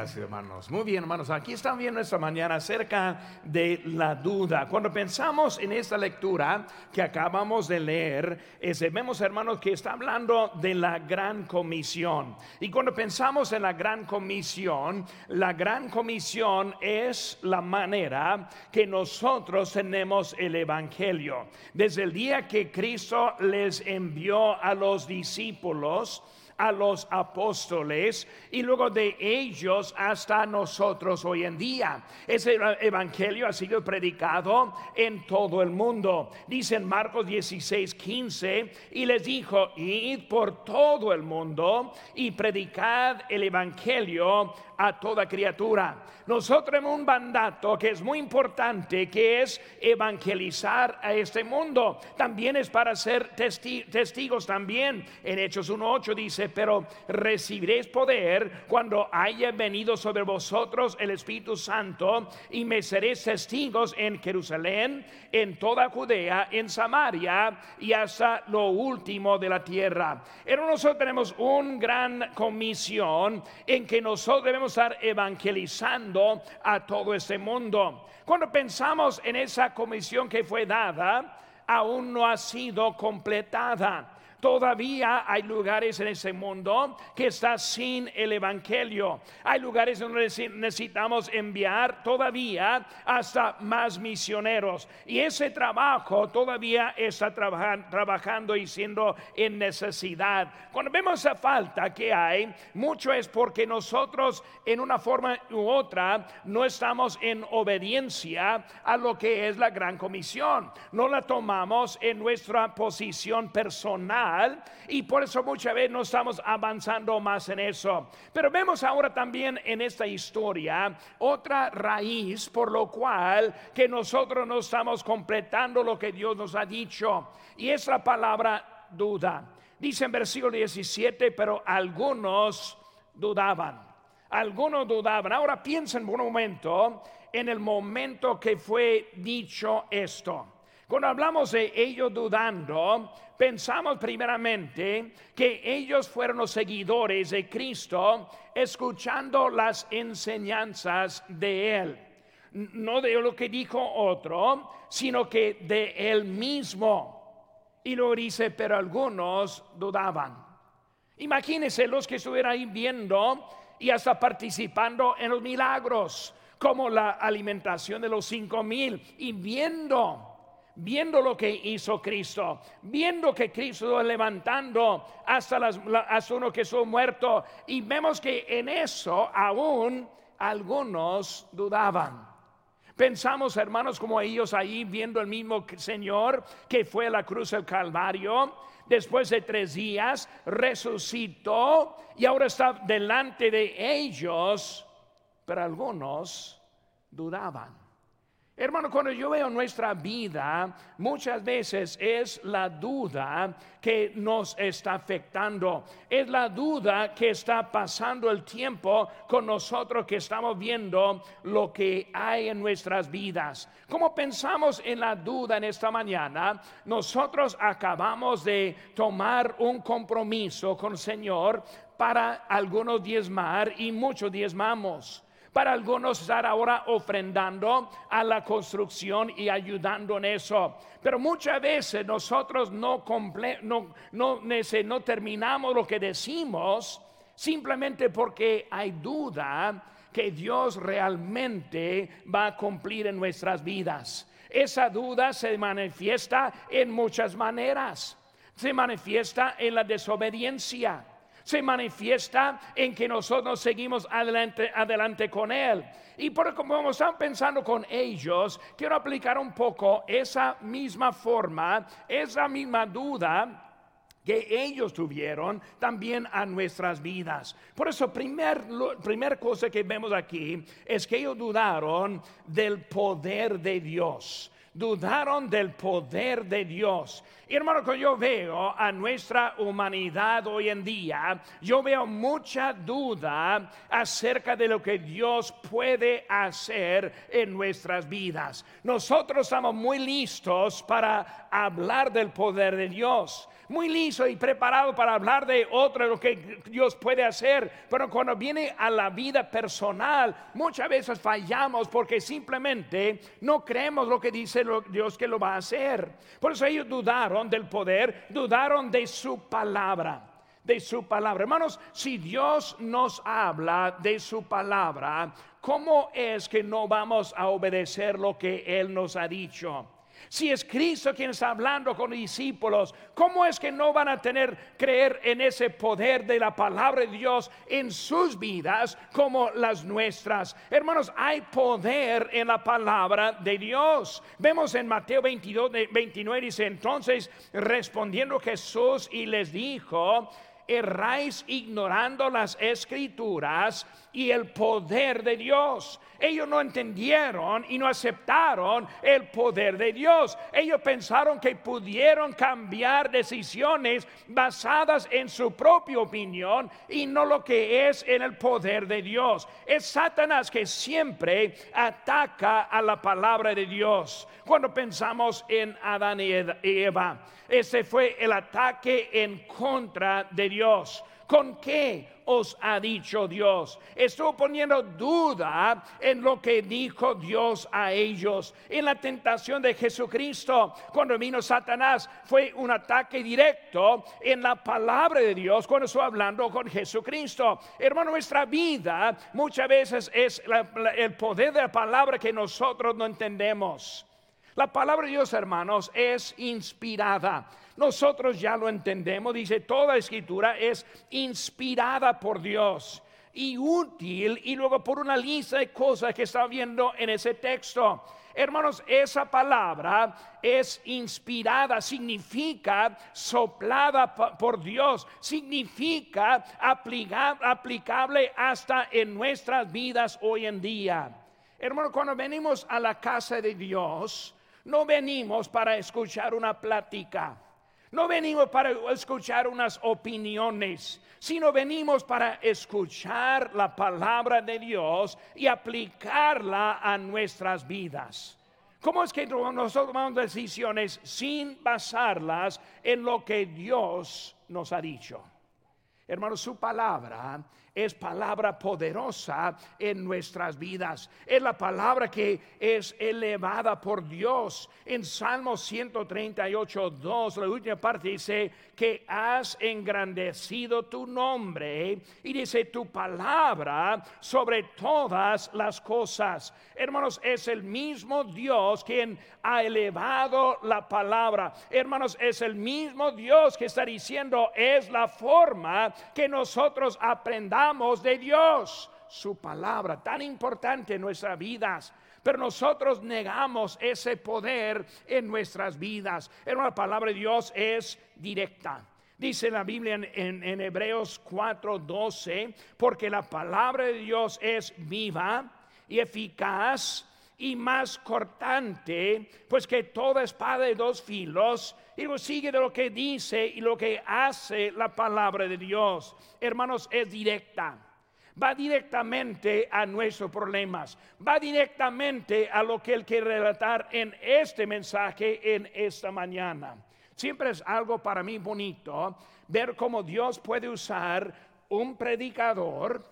Gracias, hermanos. Muy bien, hermanos. Aquí están viendo esta mañana acerca de la duda. Cuando pensamos en esta lectura que acabamos de leer, vemos, hermanos, que está hablando de la gran comisión. Y cuando pensamos en la gran comisión, la gran comisión es la manera que nosotros tenemos el Evangelio. Desde el día que Cristo les envió a los discípulos, a los apóstoles y luego de ellos hasta nosotros hoy en día. Ese evangelio ha sido predicado en todo el mundo. Dice en Marcos 16, 15, y les dijo, id por todo el mundo y predicad el evangelio a toda criatura. Nosotros tenemos un mandato que es muy importante, que es evangelizar a este mundo. También es para ser testigos también. En Hechos 1.8 dice, pero recibiréis poder cuando haya venido sobre vosotros el Espíritu Santo y me seréis testigos en Jerusalén, en toda Judea, en Samaria y hasta lo último de la tierra. Pero nosotros tenemos una gran comisión en que nosotros debemos estar evangelizando a todo este mundo. Cuando pensamos en esa comisión que fue dada, aún no ha sido completada. Todavía hay lugares en ese mundo que está sin el Evangelio. Hay lugares donde necesitamos enviar todavía hasta más misioneros. Y ese trabajo todavía está trabajando y siendo en necesidad. Cuando vemos esa falta que hay, mucho es porque nosotros en una forma u otra no estamos en obediencia a lo que es la gran comisión. No la tomamos en nuestra posición personal y por eso muchas veces no estamos avanzando más en eso. Pero vemos ahora también en esta historia otra raíz por lo cual que nosotros no estamos completando lo que Dios nos ha dicho y es la palabra duda. Dice en versículo 17, pero algunos dudaban. Algunos dudaban. Ahora piensen por un momento en el momento que fue dicho esto. Cuando hablamos de ellos dudando, pensamos primeramente que ellos fueron los seguidores de Cristo escuchando las enseñanzas de Él. No de lo que dijo otro, sino que de Él mismo. Y lo dice, pero algunos dudaban. Imagínense los que estuvieran ahí viendo y hasta participando en los milagros, como la alimentación de los cinco mil, y viendo viendo lo que hizo Cristo, viendo que Cristo levantando hasta, las, hasta uno que son muerto, y vemos que en eso aún algunos dudaban. Pensamos, hermanos, como ellos ahí viendo el mismo Señor que fue a la cruz del Calvario, después de tres días resucitó y ahora está delante de ellos, pero algunos dudaban. Hermano, cuando yo veo nuestra vida, muchas veces es la duda que nos está afectando. Es la duda que está pasando el tiempo con nosotros que estamos viendo lo que hay en nuestras vidas. Como pensamos en la duda en esta mañana, nosotros acabamos de tomar un compromiso con el Señor para algunos diezmar y muchos diezmamos. Para algunos estar ahora ofrendando a la construcción y ayudando en eso. Pero muchas veces nosotros no, no, no, no terminamos lo que decimos simplemente porque hay duda que Dios realmente va a cumplir en nuestras vidas. Esa duda se manifiesta en muchas maneras. Se manifiesta en la desobediencia se manifiesta en que nosotros seguimos adelante, adelante con Él. Y por como están pensando con ellos, quiero aplicar un poco esa misma forma, esa misma duda que ellos tuvieron también a nuestras vidas. Por eso, primer, primer cosa que vemos aquí es que ellos dudaron del poder de Dios dudaron del poder de Dios. Y hermano, cuando yo veo a nuestra humanidad hoy en día, yo veo mucha duda acerca de lo que Dios puede hacer en nuestras vidas. Nosotros estamos muy listos para hablar del poder de Dios muy listo y preparado para hablar de otro, lo que Dios puede hacer, pero cuando viene a la vida personal, muchas veces fallamos porque simplemente no creemos lo que dice Dios que lo va a hacer. Por eso ellos dudaron del poder, dudaron de su palabra de su palabra. Hermanos, si Dios nos habla de su palabra, ¿cómo es que no vamos a obedecer lo que Él nos ha dicho? Si es Cristo quien está hablando con los discípulos, ¿cómo es que no van a tener creer en ese poder de la palabra de Dios en sus vidas como las nuestras? Hermanos, hay poder en la palabra de Dios. Vemos en Mateo 22, 29 dice, entonces respondiendo Jesús y les dijo, erráis ignorando las escrituras y el poder de Dios. Ellos no entendieron y no aceptaron el poder de Dios. Ellos pensaron que pudieron cambiar decisiones basadas en su propia opinión y no lo que es en el poder de Dios. Es Satanás que siempre ataca a la palabra de Dios. Cuando pensamos en Adán y Eva, ese fue el ataque en contra de Dios. ¿Con qué os ha dicho Dios? Estuvo poniendo duda en lo que dijo Dios a ellos. En la tentación de Jesucristo, cuando vino Satanás, fue un ataque directo en la palabra de Dios cuando estuvo hablando con Jesucristo. Hermano, nuestra vida muchas veces es el poder de la palabra que nosotros no entendemos. La palabra de Dios, hermanos, es inspirada. Nosotros ya lo entendemos, dice, toda escritura es inspirada por Dios y útil y luego por una lista de cosas que está viendo en ese texto. Hermanos, esa palabra es inspirada, significa soplada por Dios, significa aplicable hasta en nuestras vidas hoy en día. Hermanos, cuando venimos a la casa de Dios, no venimos para escuchar una plática. No venimos para escuchar unas opiniones, sino venimos para escuchar la palabra de Dios y aplicarla a nuestras vidas. ¿Cómo es que nosotros tomamos decisiones sin basarlas en lo que Dios nos ha dicho? Hermanos, su palabra es palabra poderosa en nuestras vidas. Es la palabra que es elevada por Dios. En Salmo 138, 2, la última parte dice que has engrandecido tu nombre y dice tu palabra sobre todas las cosas. Hermanos, es el mismo Dios quien ha elevado la palabra. Hermanos, es el mismo Dios que está diciendo es la forma que nosotros aprendamos de Dios, su palabra, tan importante en nuestras vidas. Pero nosotros negamos ese poder en nuestras vidas. En una palabra de Dios es directa. Dice la Biblia en, en, en Hebreos 4:12, porque la palabra de Dios es viva y eficaz y más cortante, pues que toda espada de dos filos, y lo sigue de lo que dice y lo que hace la palabra de Dios. Hermanos, es directa. Va directamente a nuestros problemas, va directamente a lo que Él quiere relatar en este mensaje, en esta mañana. Siempre es algo para mí bonito ver cómo Dios puede usar un predicador,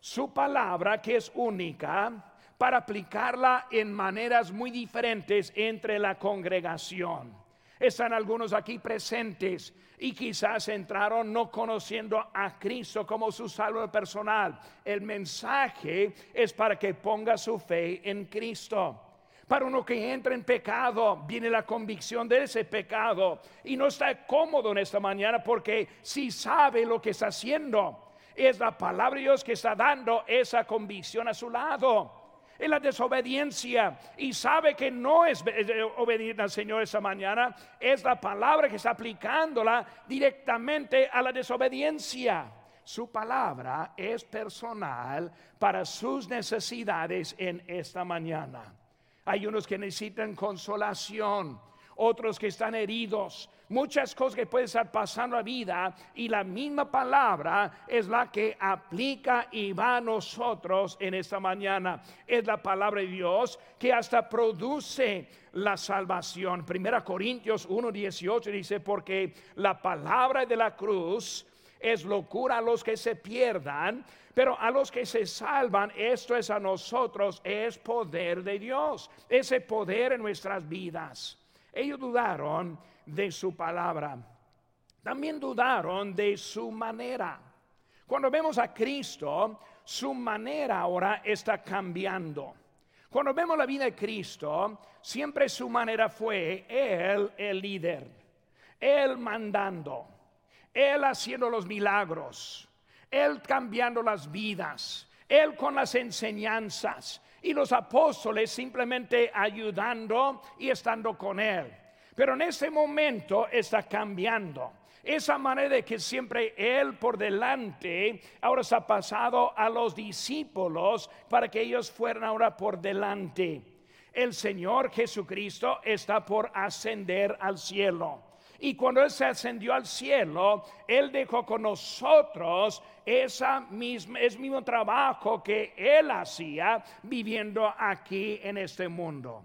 su palabra que es única, para aplicarla en maneras muy diferentes entre la congregación. Están algunos aquí presentes y quizás entraron no conociendo a Cristo como su salvo personal. El mensaje es para que ponga su fe en Cristo. Para uno que entra en pecado, viene la convicción de ese pecado y no está cómodo en esta mañana porque si sabe lo que está haciendo, es la palabra de Dios que está dando esa convicción a su lado en la desobediencia y sabe que no es obediente al Señor esa mañana, es la palabra que está aplicándola directamente a la desobediencia. Su palabra es personal para sus necesidades en esta mañana. Hay unos que necesitan consolación, otros que están heridos, muchas cosas que pueden estar pasando la vida y la misma palabra es la que aplica y va a nosotros en esta mañana. Es la palabra de Dios que hasta produce la salvación. Primera Corintios 1:18 dice, porque la palabra de la cruz es locura a los que se pierdan, pero a los que se salvan, esto es a nosotros, es poder de Dios, ese poder en nuestras vidas. Ellos dudaron de su palabra. También dudaron de su manera. Cuando vemos a Cristo, su manera ahora está cambiando. Cuando vemos la vida de Cristo, siempre su manera fue Él el líder, Él mandando, Él haciendo los milagros, Él cambiando las vidas, Él con las enseñanzas, y los apóstoles simplemente ayudando y estando con Él. Pero en ese momento está cambiando. Esa manera de que siempre Él por delante ahora se ha pasado a los discípulos para que ellos fueran ahora por delante. El Señor Jesucristo está por ascender al cielo. Y cuando Él se ascendió al cielo, Él dejó con nosotros esa misma, ese mismo trabajo que Él hacía viviendo aquí en este mundo.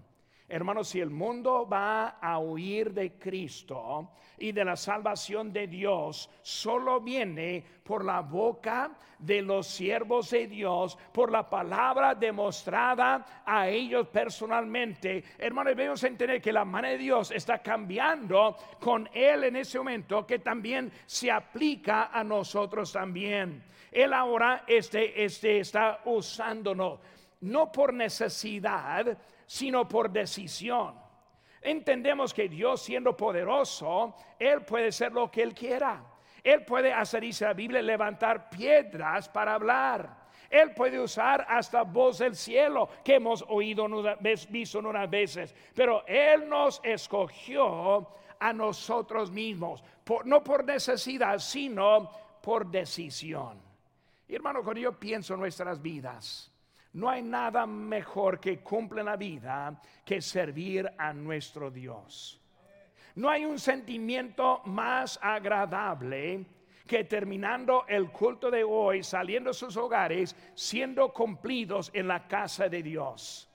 Hermanos, si el mundo va a huir de Cristo y de la salvación de Dios, solo viene por la boca de los siervos de Dios, por la palabra demostrada a ellos personalmente. Hermanos, debemos entender que la mano de Dios está cambiando con Él en ese momento, que también se aplica a nosotros también. Él ahora este, este está usándonos, no por necesidad, sino por decisión. Entendemos que Dios siendo poderoso, Él puede ser lo que Él quiera. Él puede hacer, dice la Biblia, levantar piedras para hablar. Él puede usar hasta voz del cielo que hemos oído, visto unas veces. Pero Él nos escogió a nosotros mismos, no por necesidad, sino por decisión. Y hermano, cuando yo pienso en nuestras vidas, no hay nada mejor que cumple la vida que servir a nuestro Dios. No hay un sentimiento más agradable que terminando el culto de hoy, saliendo de sus hogares, siendo cumplidos en la casa de Dios.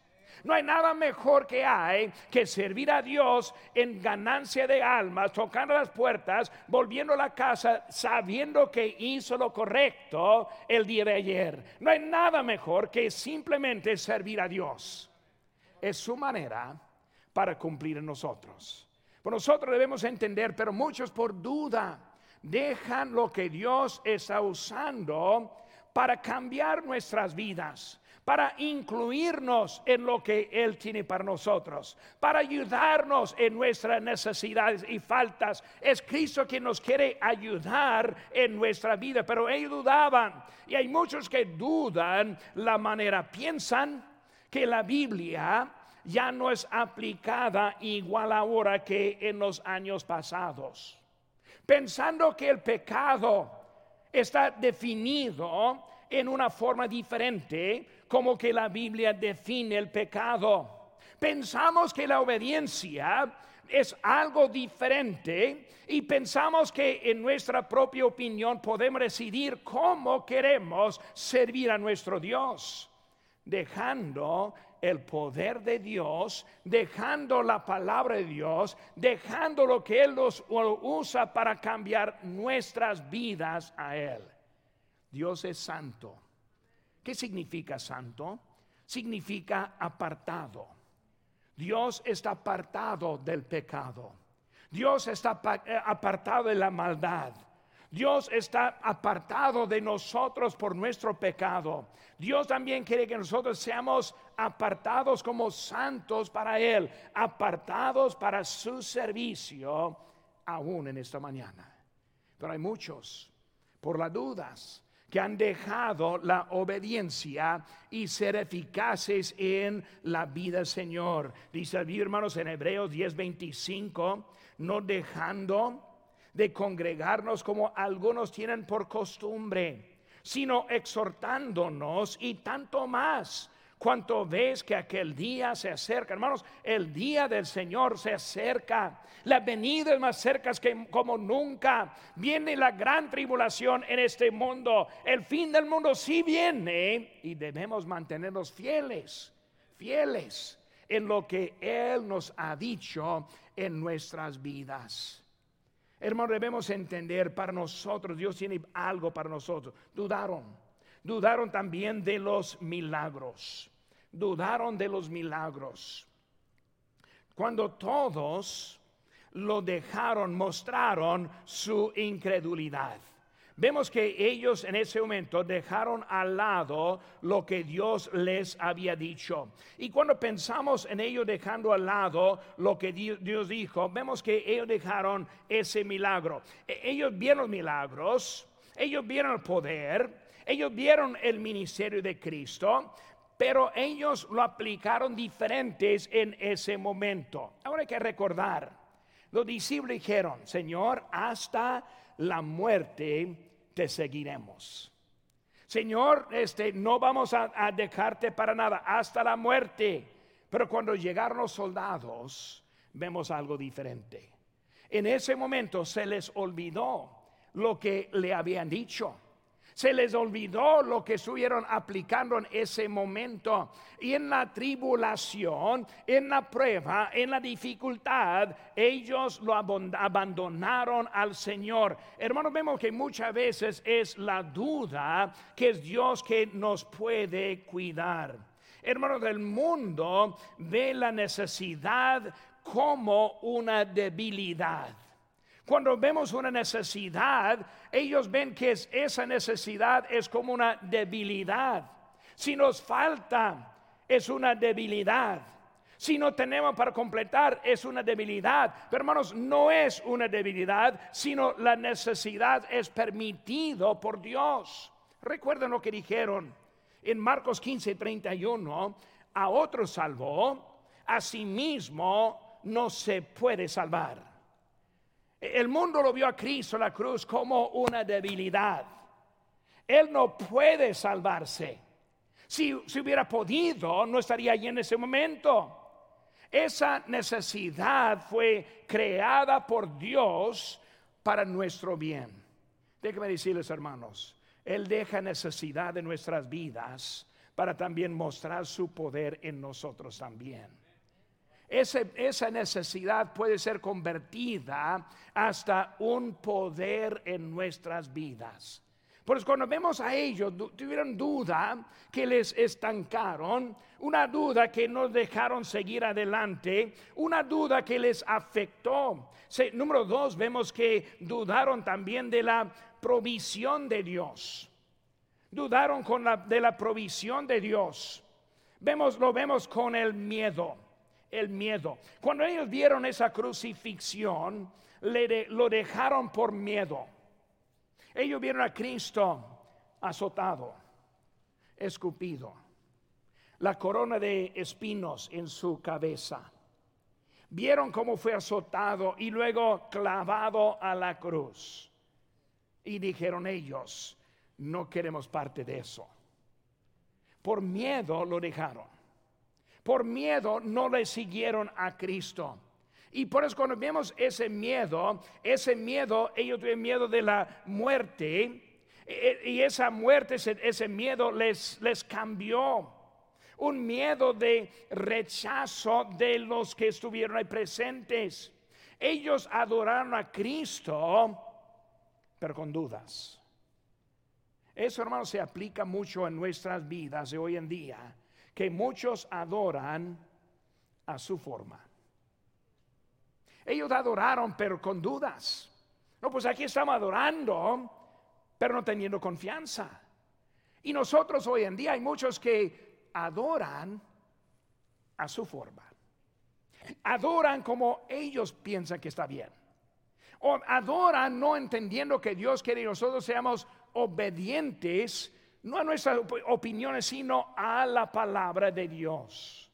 No hay nada mejor que hay que servir a Dios en ganancia de almas, tocando las puertas, volviendo a la casa, sabiendo que hizo lo correcto el día de ayer. No hay nada mejor que simplemente servir a Dios. Es su manera para cumplir en nosotros. Pues nosotros debemos entender, pero muchos por duda dejan lo que Dios está usando para cambiar nuestras vidas para incluirnos en lo que Él tiene para nosotros, para ayudarnos en nuestras necesidades y faltas. Es Cristo quien nos quiere ayudar en nuestra vida, pero ellos dudaban. Y hay muchos que dudan la manera, piensan que la Biblia ya no es aplicada igual ahora que en los años pasados, pensando que el pecado está definido en una forma diferente como que la Biblia define el pecado. Pensamos que la obediencia es algo diferente y pensamos que en nuestra propia opinión podemos decidir cómo queremos servir a nuestro Dios, dejando el poder de Dios, dejando la palabra de Dios, dejando lo que Él nos usa para cambiar nuestras vidas a Él. Dios es santo ¿Qué significa santo? Significa apartado. Dios está apartado del pecado. Dios está eh, apartado de la maldad. Dios está apartado de nosotros por nuestro pecado. Dios también quiere que nosotros seamos apartados como santos para Él, apartados para su servicio, aún en esta mañana. Pero hay muchos, por las dudas, que han dejado la obediencia y ser eficaces en la vida Señor. Dice hermanos en Hebreos 10:25, no dejando de congregarnos como algunos tienen por costumbre, sino exhortándonos y tanto más cuanto ves que aquel día se acerca. Hermanos, el día del Señor se acerca. La venida es más cerca que como nunca. Viene la gran tribulación en este mundo. El fin del mundo sí viene y debemos mantenernos fieles, fieles en lo que Él nos ha dicho en nuestras vidas. Hermanos, debemos entender para nosotros, Dios tiene algo para nosotros. Dudaron Dudaron también de los milagros. Dudaron de los milagros. Cuando todos lo dejaron, mostraron su incredulidad. Vemos que ellos en ese momento dejaron al lado lo que Dios les había dicho. Y cuando pensamos en ellos dejando al lado lo que Dios dijo, vemos que ellos dejaron ese milagro. E-, ellos vieron milagros, ellos vieron el poder, ellos vieron el ministerio de Cristo, pero ellos lo aplicaron diferentes en ese momento. Ahora hay que recordar, los discípulos dijeron, Señor, hasta la muerte te seguiremos. Señor, este, no vamos a, a dejarte para nada, hasta la muerte. Pero cuando llegaron los soldados, vemos algo diferente. En ese momento se les olvidó lo que le habían dicho. Se les olvidó lo que estuvieron aplicando en ese momento. Y en la tribulación, en la prueba, en la dificultad, ellos lo abandonaron al Señor. Hermanos, vemos que muchas veces es la duda que es Dios que nos puede cuidar. Hermanos, del mundo ve la necesidad como una debilidad. Cuando vemos una necesidad, ellos ven que esa necesidad es como una debilidad. Si nos falta, es una debilidad. Si no tenemos para completar, es una debilidad. Pero hermanos, no es una debilidad, sino la necesidad es permitido por Dios. Recuerden lo que dijeron en Marcos 15, 31. A otro salvó, a sí mismo no se puede salvar. El mundo lo vio a Cristo la cruz como una debilidad. Él no puede salvarse. Si, si hubiera podido, no estaría allí en ese momento. Esa necesidad fue creada por Dios para nuestro bien. Déjenme decirles, hermanos, Él deja necesidad de nuestras vidas para también mostrar su poder en nosotros también esa necesidad puede ser convertida hasta un poder en nuestras vidas. Por eso cuando vemos a ellos, tuvieron duda que les estancaron, una duda que no dejaron seguir adelante, una duda que les afectó. número dos, vemos que dudaron también de la provisión de Dios. Dudaron con la, de la provisión de Dios. Vemos, lo vemos con el miedo el miedo. Cuando ellos vieron esa crucifixión, le lo dejaron por miedo. Ellos vieron a Cristo azotado, escupido, la corona de espinos en su cabeza. Vieron cómo fue azotado y luego clavado a la cruz. Y dijeron ellos, no queremos parte de eso. Por miedo lo dejaron por miedo no le siguieron a Cristo. Y por eso cuando vemos ese miedo, ese miedo, ellos tuvieron miedo de la muerte. E, e, y esa muerte, ese, miedo les, les cambió. Un miedo de rechazo de los que estuvieron ahí presentes. Ellos adoraron a Cristo, pero con dudas. Eso, hermano, se aplica mucho en nuestras vidas de hoy en día que muchos adoran a su forma. Ellos adoraron, pero con dudas. No, pues aquí estamos adorando, pero no teniendo confianza. Y nosotros hoy en día hay muchos que adoran a su forma. Adoran como ellos piensan que está bien. O adoran no entendiendo que Dios quiere que nosotros seamos obedientes no a nuestras opiniones, sino a la palabra de Dios.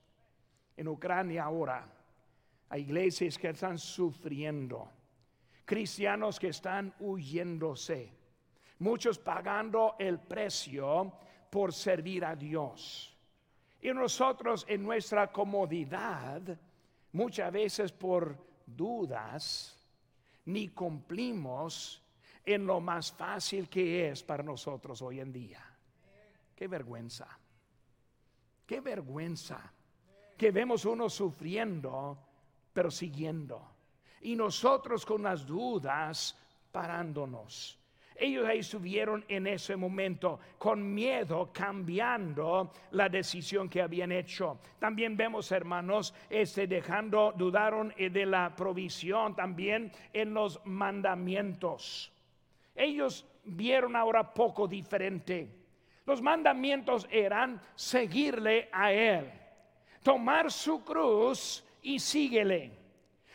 En Ucrania ahora hay iglesias que están sufriendo, cristianos que están huyéndose, muchos pagando el precio por servir a Dios. Y nosotros en nuestra comodidad, muchas veces por dudas, ni cumplimos en lo más fácil que es para nosotros hoy en día. Qué vergüenza. Qué vergüenza que vemos uno sufriendo, pero siguiendo. Y nosotros con las dudas parándonos. Ellos ahí estuvieron en ese momento con miedo, cambiando la decisión que habían hecho. También vemos, hermanos, este dejando, dudaron eh, de la provisión, también en los mandamientos. Ellos vieron ahora poco diferente. Los mandamientos eran seguirle a Él, tomar su cruz y síguele.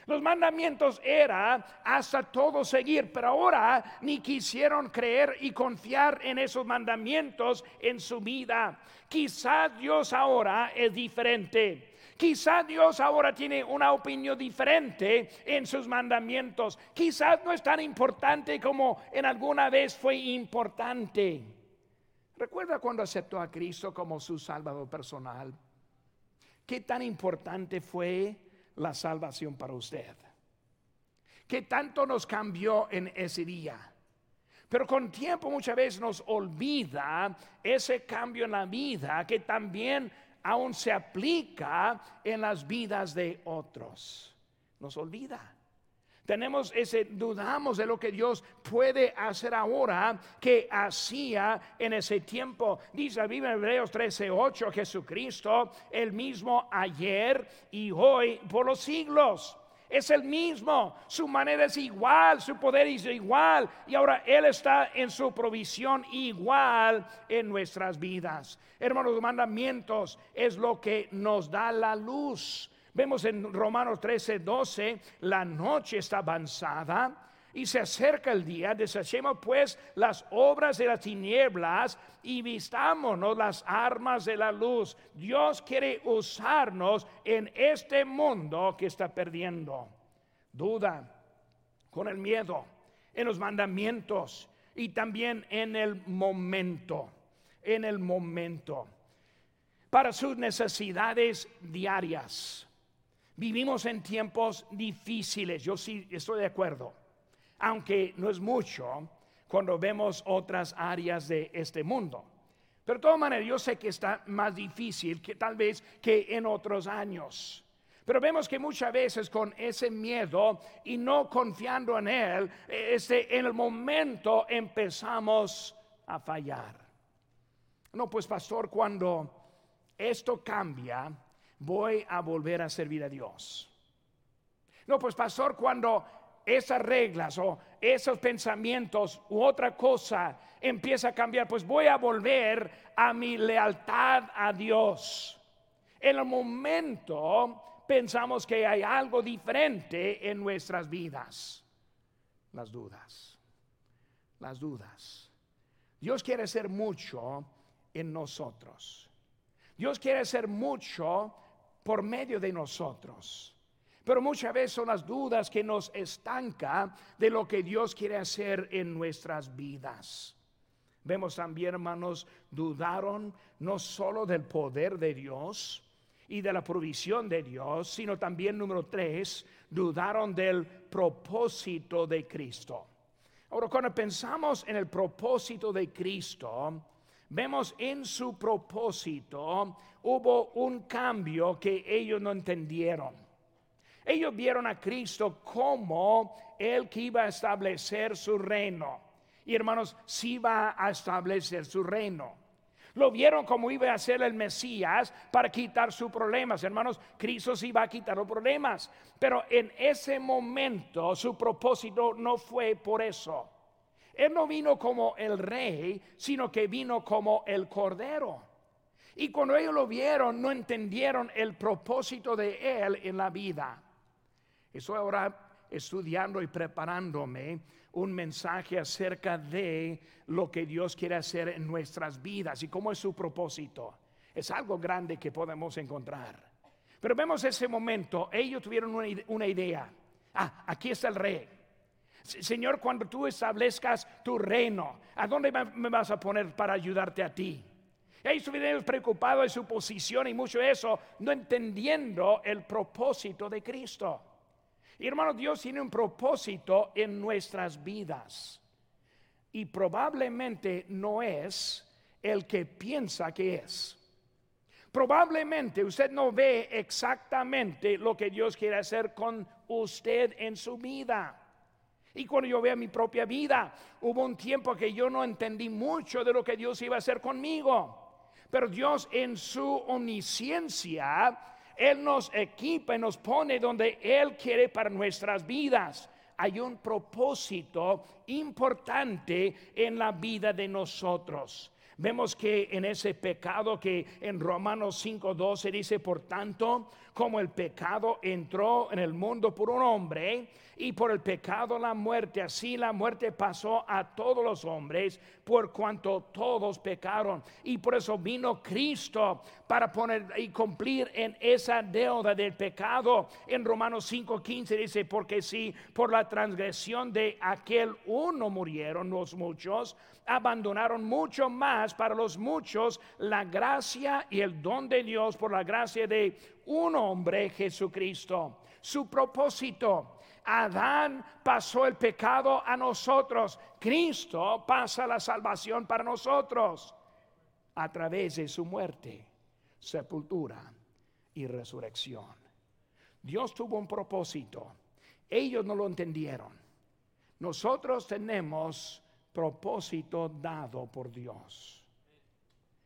Los mandamientos era hasta todo seguir, pero ahora ni quisieron creer y confiar en esos mandamientos en su vida. Quizás Dios ahora es diferente. Quizás Dios ahora tiene una opinión diferente en sus mandamientos. Quizás no es tan importante como en alguna vez fue importante. ¿Recuerda cuando aceptó a Cristo como su Salvador personal? ¿Qué tan importante fue la salvación para usted. Que tanto nos cambió en ese día. Pero con tiempo muchas veces nos olvida ese cambio en la vida que también aún se aplica en las vidas de otros. Nos olvida. Tenemos ese, dudamos de lo que Dios puede hacer ahora que hacía en ese tiempo. Dice la Biblia en Hebreos 13:8, Jesucristo, el mismo ayer y hoy por los siglos. Es el mismo, su manera es igual, su poder es igual y ahora Él está en su provisión igual en nuestras vidas. Hermanos, los mandamientos es lo que nos da la luz Vemos en Romanos 13, 12, la noche está avanzada y se acerca el día. Desechemos pues las obras de las tinieblas y vistámonos las armas de la luz. Dios quiere usarnos en este mundo que está perdiendo. Duda con el miedo, en los mandamientos y también en el momento, en el momento, para sus necesidades diarias. Vivimos en tiempos difíciles, yo sí estoy de acuerdo, aunque no es mucho cuando vemos otras áreas de este mundo. Pero de todas maneras, yo sé que está más difícil que tal vez que en otros años. Pero vemos que muchas veces con ese miedo y no confiando en Él, este, en el momento empezamos a fallar. No, pues pastor, cuando esto cambia, voy a volver a servir a Dios. No, pues pastor, cuando esas reglas o esos pensamientos u otra cosa empieza a cambiar, pues voy a volver a mi lealtad a Dios. En el momento pensamos que hay algo diferente en nuestras vidas. Las dudas, las dudas. Dios quiere hacer mucho en nosotros. Dios quiere hacer mucho por medio de nosotros. Pero muchas veces son las dudas que nos estanca de lo que Dios quiere hacer en nuestras vidas. Vemos también, hermanos, dudaron no solo del poder de Dios y de la provisión de Dios, sino también, número tres, dudaron del propósito de Cristo. Ahora, cuando pensamos en el propósito de Cristo, vemos en su propósito hubo un cambio que ellos no entendieron. Ellos vieron a Cristo como el que iba a establecer su reino. Y hermanos, sí va a establecer su reino. Lo vieron como iba a ser el Mesías para quitar sus problemas. Hermanos, Cristo sí va a quitar los problemas. Pero en ese momento su propósito no fue por eso. Él no vino como el rey, sino que vino como el cordero. Y cuando ellos lo vieron, no entendieron el propósito de Él en la vida. Estoy ahora estudiando y preparándome un mensaje acerca de lo que Dios quiere hacer en nuestras vidas y cómo es su propósito. Es algo grande que podemos encontrar. Pero vemos ese momento, ellos tuvieron una idea. Ah, aquí está el rey. Señor, cuando tú establezcas tu reino, ¿a dónde me vas a poner para ayudarte a ti? Ellos estuvieron preocupados de su posición y mucho de eso, no entendiendo el propósito de Cristo. Y hermano, Dios tiene un propósito en nuestras vidas. Y probablemente no es el que piensa que es. Probablemente usted no ve exactamente lo que Dios quiere hacer con usted en su vida. Y cuando yo veo mi propia vida, hubo un tiempo que yo no entendí mucho de lo que Dios iba a hacer conmigo. Pero Dios en su omnisciencia, Él nos equipa y nos pone donde Él quiere para nuestras vidas. Hay un propósito importante en la vida de nosotros. Vemos que en ese pecado que en Romanos 5:12 dice, por tanto, como el pecado entró en el mundo por un hombre y por el pecado la muerte, así la muerte pasó a todos los hombres por cuanto todos pecaron. Y por eso vino Cristo para poner y cumplir en esa deuda del pecado. En Romanos 5:15 dice, porque si por la transgresión de aquel uno murieron los muchos, abandonaron mucho más para los muchos la gracia y el don de Dios por la gracia de un hombre Jesucristo. Su propósito. Adán pasó el pecado a nosotros. Cristo pasa la salvación para nosotros a través de su muerte, sepultura y resurrección. Dios tuvo un propósito. Ellos no lo entendieron. Nosotros tenemos propósito dado por Dios.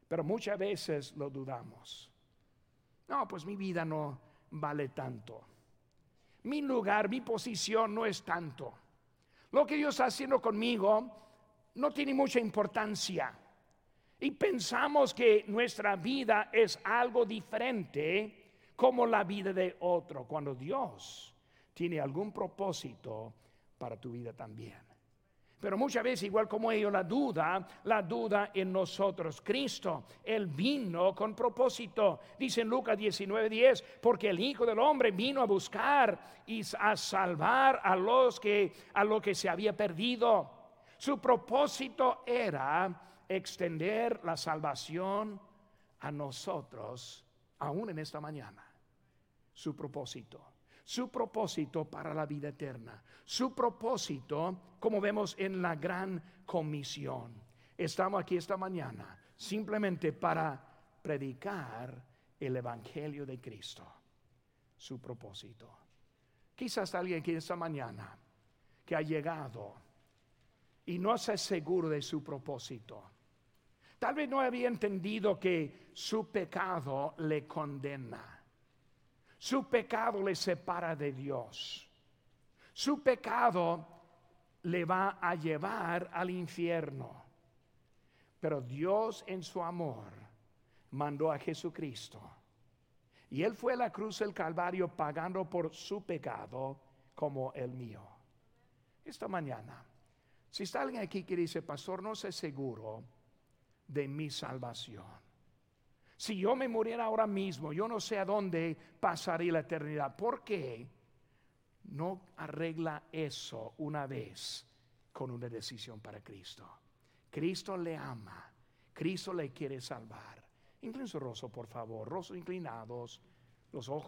Pero muchas veces lo dudamos. No, pues mi vida no vale tanto. Mi lugar, mi posición no es tanto. Lo que Dios está haciendo conmigo no tiene mucha importancia. Y pensamos que nuestra vida es algo diferente como la vida de otro, cuando Dios tiene algún propósito para tu vida también. Pero muchas veces, igual como ellos, la duda, la duda en nosotros. Cristo, Él vino con propósito. Dice en Lucas 19:10, porque el Hijo del Hombre vino a buscar y a salvar a los que, a lo que se había perdido. Su propósito era extender la salvación a nosotros, aún en esta mañana. Su propósito su propósito para la vida eterna, su propósito, como vemos en la gran comisión. Estamos aquí esta mañana simplemente para predicar el Evangelio de Cristo, su propósito. Quizás alguien aquí esta mañana que ha llegado y no se seguro de su propósito. Tal vez no había entendido que su pecado le condena su pecado le separa de Dios. Su pecado le va a llevar al infierno. Pero Dios en su amor mandó a Jesucristo. Y Él fue a la cruz del Calvario pagando por su pecado como el mío. Esta mañana, si está alguien aquí que dice, pastor, no sé seguro de mi salvación. Si yo me muriera ahora mismo, yo no sé a dónde pasaría la eternidad. ¿Por qué no arregla eso una vez con una decisión para Cristo? Cristo le ama, Cristo le quiere salvar. Inclina su rostro, por favor, rostros inclinados, los ojos